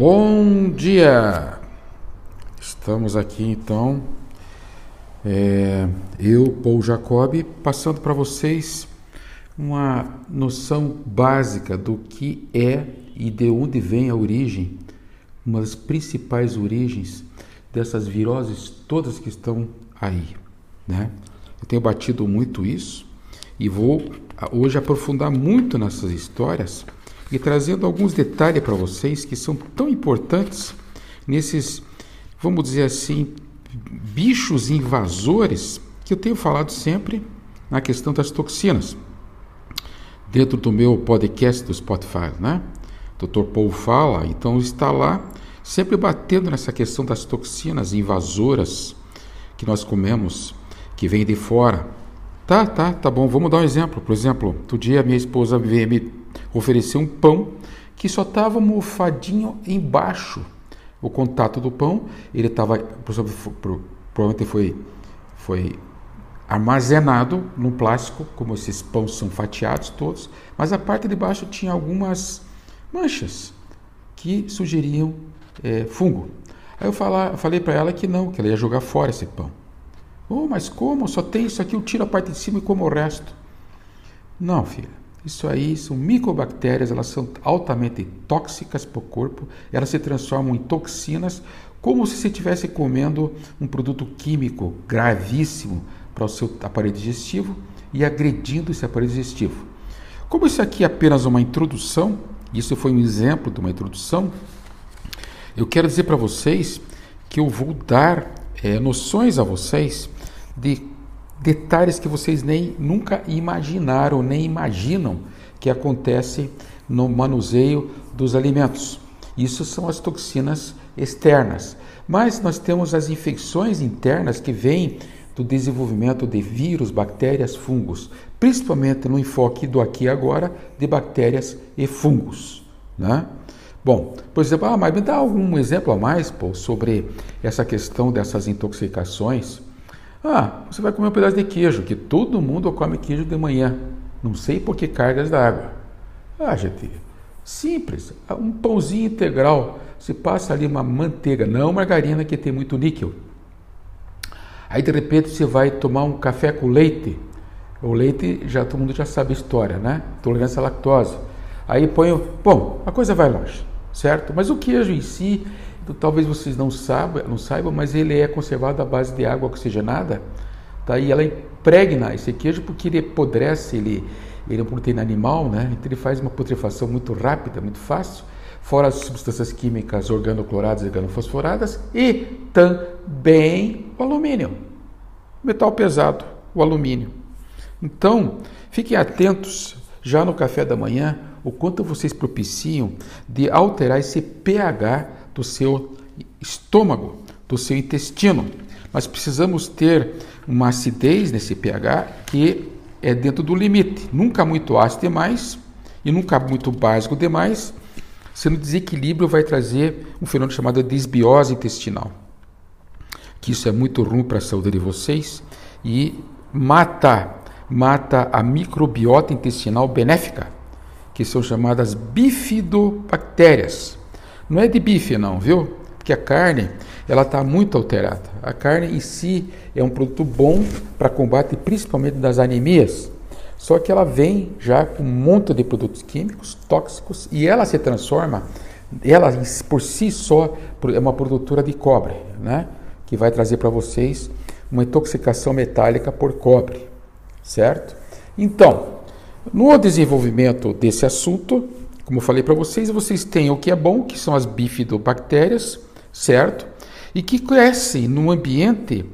Bom dia! Estamos aqui então, é, eu, Paul Jacob, passando para vocês uma noção básica do que é e de onde vem a origem, uma das principais origens dessas viroses todas que estão aí. Né? Eu tenho batido muito isso e vou hoje aprofundar muito nessas histórias e trazendo alguns detalhes para vocês que são tão importantes nesses, vamos dizer assim, bichos invasores que eu tenho falado sempre na questão das toxinas. Dentro do meu podcast do Spotify, né? Dr. Paul fala, então está lá sempre batendo nessa questão das toxinas invasoras que nós comemos, que vêm de fora. Tá, tá, tá bom. Vamos dar um exemplo. Por exemplo, outro dia minha esposa veio me oferecer um pão que só estava mofadinho embaixo. O contato do pão, ele estava, provavelmente foi, foi armazenado no plástico, como esses pães são fatiados todos, mas a parte de baixo tinha algumas manchas que sugeriam é, fungo. Aí eu falar, falei para ela que não, que ela ia jogar fora esse pão. Oh, mas como? Só tem isso aqui, eu tiro a parte de cima e como o resto. Não, filha. Isso aí são micobactérias, elas são altamente tóxicas para o corpo, elas se transformam em toxinas, como se você estivesse comendo um produto químico gravíssimo para o seu aparelho digestivo e agredindo esse aparelho digestivo. Como isso aqui é apenas uma introdução, isso foi um exemplo de uma introdução, eu quero dizer para vocês que eu vou dar é, noções a vocês de detalhes que vocês nem nunca imaginaram, nem imaginam que acontece no manuseio dos alimentos. Isso são as toxinas externas. Mas nós temos as infecções internas que vêm do desenvolvimento de vírus, bactérias, fungos, principalmente no enfoque do aqui e agora de bactérias e fungos. Né? Bom, por exemplo, ah, mas me dá algum exemplo a mais pô, sobre essa questão dessas intoxicações ah, você vai comer um pedaço de queijo, que todo mundo come queijo de manhã. Não sei por que cargas d'água. Ah, gente, simples. Um pãozinho integral. Se passa ali uma manteiga, não margarina que tem muito níquel. Aí de repente você vai tomar um café com leite. O leite já todo mundo já sabe a história, né? Tolerância à lactose. Aí põe, bom, a coisa vai longe, certo? Mas o queijo em si talvez vocês não saibam, não saibam, mas ele é conservado à base de água oxigenada. Tá? E ela impregna esse queijo porque ele apodrece, ele, ele é uma proteína animal, né? então ele faz uma putrefação muito rápida, muito fácil, fora as substâncias químicas organocloradas e organofosforadas, e também o alumínio, metal pesado, o alumínio. Então, fiquem atentos já no café da manhã o quanto vocês propiciam de alterar esse pH do seu estômago, do seu intestino. Nós precisamos ter uma acidez nesse pH que é dentro do limite, nunca muito ácido demais e nunca muito básico demais, sendo desequilíbrio vai trazer um fenômeno chamado desbiose intestinal, que isso é muito ruim para a saúde de vocês e mata, mata a microbiota intestinal benéfica, que são chamadas bifidobactérias. Não é de bife não, viu? Porque a carne, ela está muito alterada. A carne em si é um produto bom para combate principalmente das anemias. Só que ela vem já com um monte de produtos químicos tóxicos e ela se transforma, ela por si só é uma produtora de cobre, né? Que vai trazer para vocês uma intoxicação metálica por cobre, certo? Então, no desenvolvimento desse assunto, como eu falei para vocês, vocês têm o que é bom, que são as bifidobactérias, certo? E que crescem num ambiente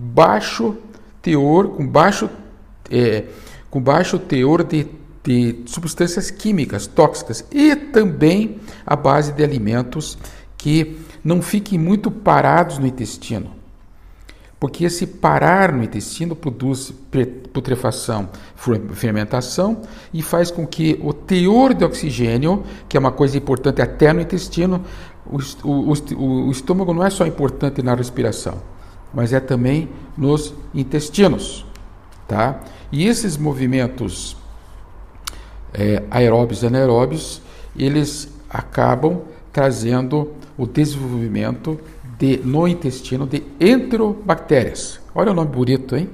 baixo teor, com baixo, é, com baixo teor de, de substâncias químicas tóxicas e também a base de alimentos que não fiquem muito parados no intestino porque esse parar no intestino produz putrefação, fermentação e faz com que o teor de oxigênio, que é uma coisa importante até no intestino, o, estômago não é só importante na respiração, mas é também nos intestinos, tá? E esses movimentos é, aeróbios e anaeróbios, eles acabam trazendo o desenvolvimento de, no intestino de enterobactérias. Olha o nome bonito, hein?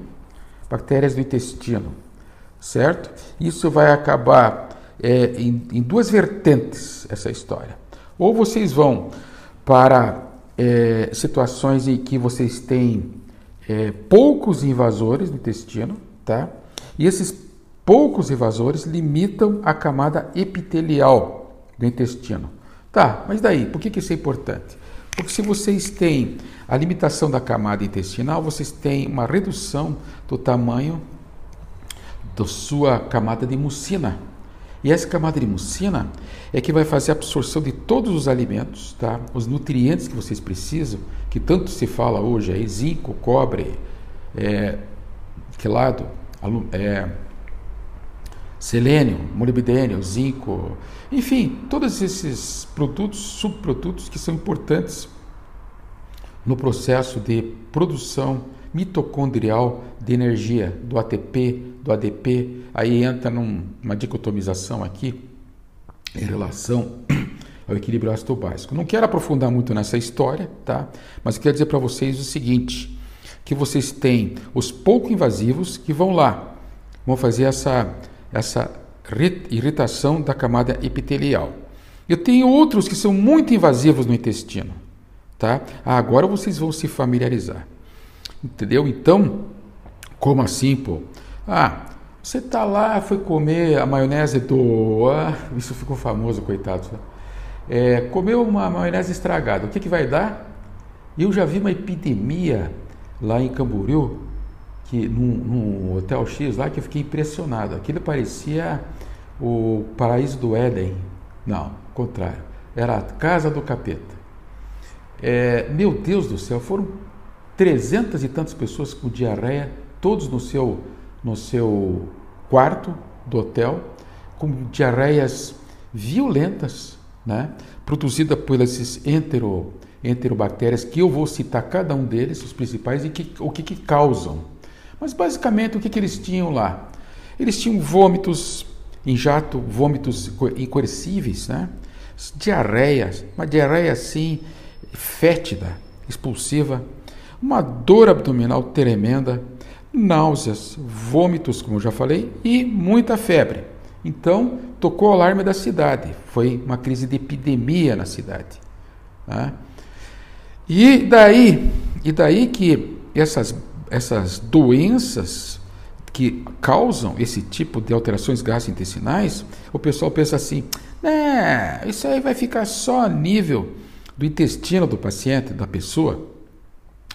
Bactérias do intestino, certo? Isso vai acabar é, em, em, duas vertentes essa história. Ou vocês vão para é, situações em que vocês têm é, poucos invasores no intestino, tá? E esses poucos invasores limitam a camada epitelial do intestino. Tá, mas daí, por que, que isso é importante? Porque se vocês têm a limitação da camada intestinal, vocês têm uma redução do tamanho da sua camada de mucina. E essa camada de mucina é que vai fazer a absorção de todos os alimentos, tá? os nutrientes que vocês precisam, que tanto se fala hoje aí, zinco, cobre, é, quelado, é, selênio, molibdênio, zinco, enfim, todos esses produtos, subprodutos que são importantes no processo de produção mitocondrial de energia, do ATP, do ADP, aí entra numa dicotomização aqui em relação ao equilíbrio ácido básico. Não quero aprofundar muito nessa história, tá? Mas quero dizer para vocês o seguinte, que vocês têm os pouco invasivos que vão lá, vão fazer essa essa irritação da camada epitelial. Eu tenho outros que são muito invasivos no intestino, tá? Ah, agora vocês vão se familiarizar. Entendeu? Então, como assim, pô? Ah, você tá lá, foi comer a maionese do. Ah, isso ficou famoso, coitado. É, comeu uma maionese estragada, o que, que vai dar? Eu já vi uma epidemia lá em Camboriú que num, num, hotel X lá que eu fiquei impressionado. Aquilo parecia o paraíso do Éden. Não, contrário. Era a casa do capeta. É, meu Deus do céu, foram trezentas e tantas pessoas com diarreia, todos no seu, no seu quarto do hotel, com diarreias violentas, né? produzida por esses entero, enterobactérias, que eu vou citar cada um deles, os principais, e que, o que, que causam. Mas basicamente o que, que eles tinham lá? Eles tinham vômitos em jato, vômitos incoercíveis, né? diarreia, uma diarreia assim, fétida, expulsiva, uma dor abdominal tremenda, náuseas, vômitos, como já falei, e muita febre. Então, tocou o alarme da cidade. Foi uma crise de epidemia na cidade. Né? E daí, e daí que essas essas doenças que causam esse tipo de alterações gastrointestinais, o pessoal pensa assim: né, isso aí vai ficar só a nível do intestino do paciente, da pessoa.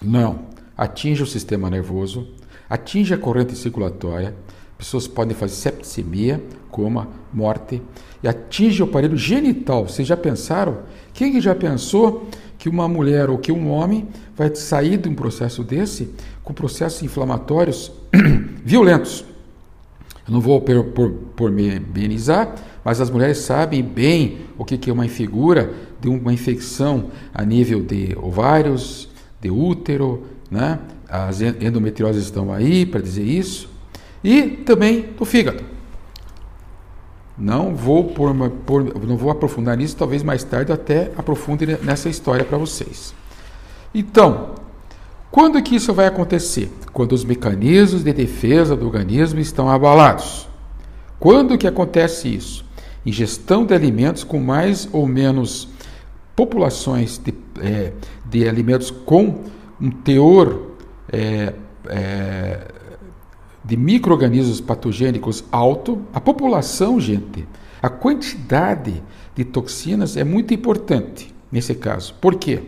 Não, atinge o sistema nervoso, atinge a corrente circulatória, pessoas podem fazer septicemia, coma, morte, e atinge o aparelho genital. Vocês já pensaram? Quem já pensou que uma mulher ou que um homem vai sair de um processo desse com processos inflamatórios violentos. Eu não vou por, por, pormenizar, mas as mulheres sabem bem o que, que é uma figura de uma infecção a nível de ovários, de útero, né? as endometrioses estão aí para dizer isso, e também do fígado. Não vou, por, por, não vou aprofundar nisso, talvez mais tarde até aprofunde nessa história para vocês. Então, quando que isso vai acontecer? Quando os mecanismos de defesa do organismo estão abalados. Quando que acontece isso? Ingestão de alimentos com mais ou menos populações de, é, de alimentos com um teor é, é, de micro-organismos patogênicos alto, a população, gente, a quantidade de toxinas é muito importante nesse caso. Por quê?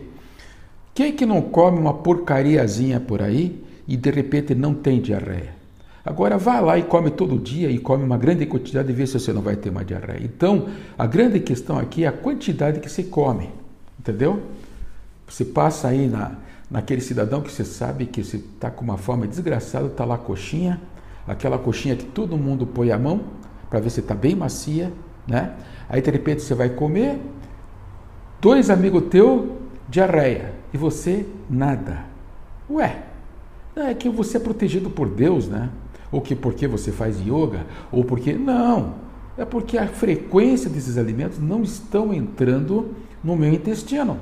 Quem é que não come uma porcariazinha por aí e de repente não tem diarreia? Agora vá lá e come todo dia e come uma grande quantidade e vê se você não vai ter uma diarreia. Então, a grande questão aqui é a quantidade que você come, entendeu? Você passa aí na, naquele cidadão que você sabe que você está com uma fome desgraçada, está lá a coxinha, aquela coxinha que todo mundo põe a mão para ver se está bem macia, né? Aí de repente você vai comer, dois amigos teu diarreia e você nada. Ué, é que você é protegido por Deus, né? Ou que porque você faz yoga, ou porque não, é porque a frequência desses alimentos não estão entrando no meu intestino.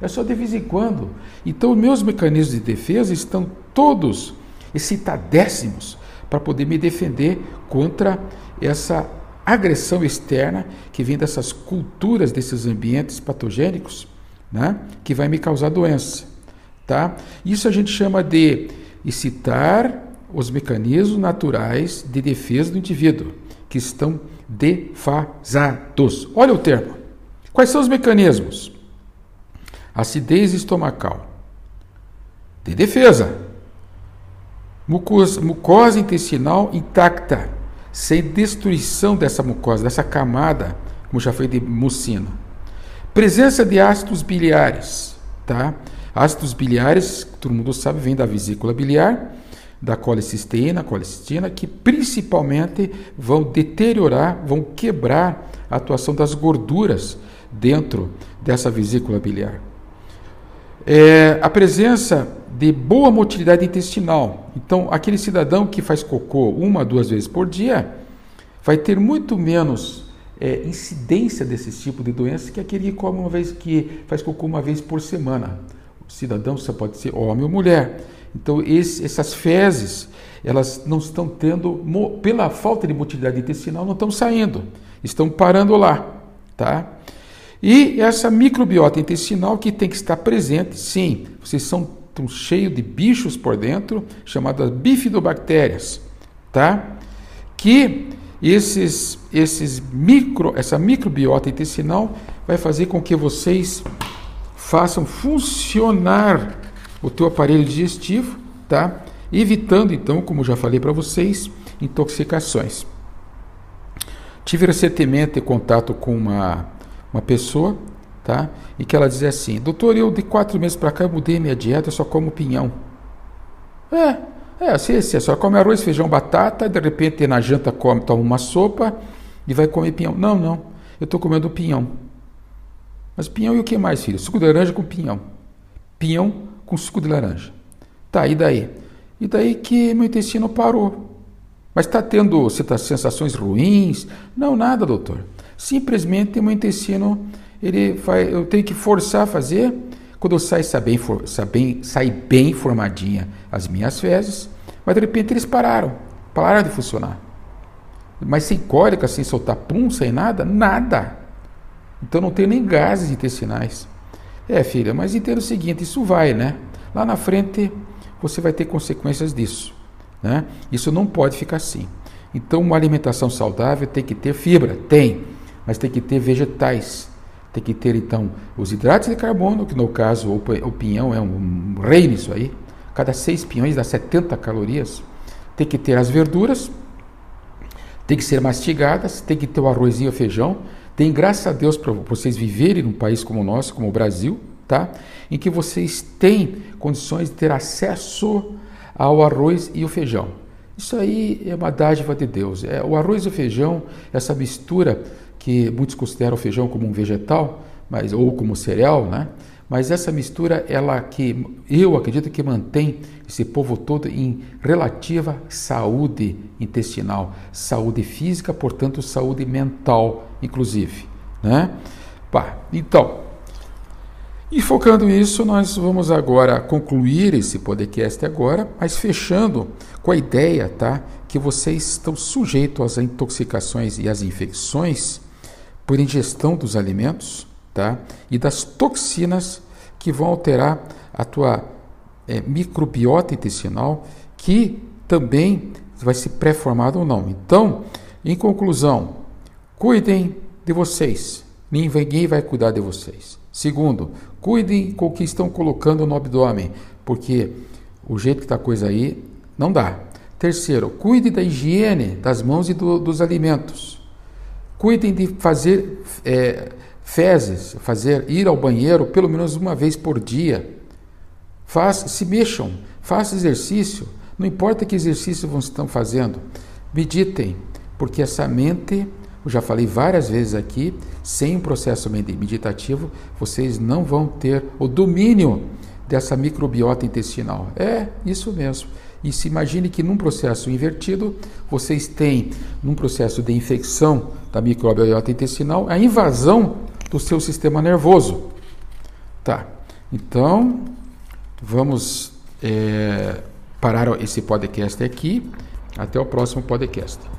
É só de vez em quando. Então, meus mecanismos de defesa estão todos excitadécimos para poder me defender contra essa agressão externa que vem dessas culturas, desses ambientes patogênicos, né, que vai me causar doença. Tá? Isso a gente chama de excitar os mecanismos naturais de defesa do indivíduo, que estão defasados. Olha o termo. Quais são os mecanismos? Acidez estomacal. De defesa. Mucosa, mucosa intestinal intacta, sem destruição dessa mucosa, dessa camada, como já foi de mucina. Presença de ácidos biliares, tá? Ácidos biliares, todo mundo sabe, vem da vesícula biliar, da colecisteína, colecistina, que principalmente vão deteriorar, vão quebrar a atuação das gorduras dentro dessa vesícula biliar. É, a presença de boa motilidade intestinal. Então, aquele cidadão que faz cocô uma, duas vezes por dia, vai ter muito menos é, incidência desse tipo de doença que aquele que come uma vez que faz cocô uma vez por semana. O cidadão você pode ser homem ou mulher. Então, esse, essas fezes, elas não estão tendo, pela falta de motilidade intestinal, não estão saindo, estão parando lá, tá? E essa microbiota intestinal que tem que estar presente, sim, vocês são cheios de bichos por dentro, chamadas bifidobactérias, tá? Que esses, esses micro, essa microbiota intestinal vai fazer com que vocês façam funcionar o teu aparelho digestivo, tá? Evitando então, como já falei para vocês, intoxicações. Tive recentemente contato com uma uma pessoa, tá? E que ela dizia assim: Doutor, eu de quatro meses para cá eu mudei minha dieta, eu só como pinhão. É, é assim, assim, só come arroz, feijão, batata, de repente na janta come, toma uma sopa e vai comer pinhão. Não, não, eu estou comendo pinhão. Mas pinhão e o que mais, filho? Suco de laranja com pinhão. Pinhão com suco de laranja. Tá, e daí? E daí que meu intestino parou. Mas está tendo sensações ruins? Não, nada, doutor. Simplesmente meu intestino, ele vai, eu tenho que forçar a fazer. Quando eu saio, sai bem, sai bem, sai bem formadinha as minhas fezes, mas de repente eles pararam, pararam de funcionar. Mas sem cólica, sem soltar pum, sem nada, nada. Então não tenho nem gases intestinais. É, filha, mas entenda o seguinte, isso vai, né? Lá na frente você vai ter consequências disso. Né? Isso não pode ficar assim. Então, uma alimentação saudável tem que ter fibra? Tem mas tem que ter vegetais. Tem que ter, então, os hidratos de carbono, que no caso o pinhão é um rei nisso aí. Cada seis pinhões dá 70 calorias. Tem que ter as verduras, tem que ser mastigadas, tem que ter o arrozinho e o feijão. Tem, graças a Deus, para vocês viverem num país como o nosso, como o Brasil, tá? em que vocês têm condições de ter acesso ao arroz e o feijão. Isso aí é uma dádiva de Deus. É, o arroz e o feijão, essa mistura que muitos consideram o feijão como um vegetal, mas ou como cereal, né? Mas essa mistura, ela que eu acredito que mantém esse povo todo em relativa saúde intestinal, saúde física, portanto, saúde mental, inclusive, né? Pá, então, e focando isso, nós vamos agora concluir esse podcast agora, mas fechando com a ideia, tá, que vocês estão sujeitos às intoxicações e às infecções por ingestão dos alimentos tá? e das toxinas que vão alterar a tua é, microbiota intestinal, que também vai ser pré-formada ou não. Então, em conclusão, cuidem de vocês. Ninguém vai cuidar de vocês. Segundo, cuidem com o que estão colocando no abdômen, porque o jeito que está a coisa aí não dá. Terceiro, cuide da higiene das mãos e do, dos alimentos. Cuidem de fazer é, fezes, fazer ir ao banheiro pelo menos uma vez por dia. Faz, se mexam, façam exercício. Não importa que exercício vocês estão fazendo, meditem, porque essa mente, eu já falei várias vezes aqui, sem um processo meditativo, vocês não vão ter o domínio dessa microbiota intestinal. É isso mesmo. E se imagine que num processo invertido, vocês têm, num processo de infecção da microbiota intestinal, a invasão do seu sistema nervoso. Tá, então vamos é, parar esse podcast aqui. Até o próximo podcast.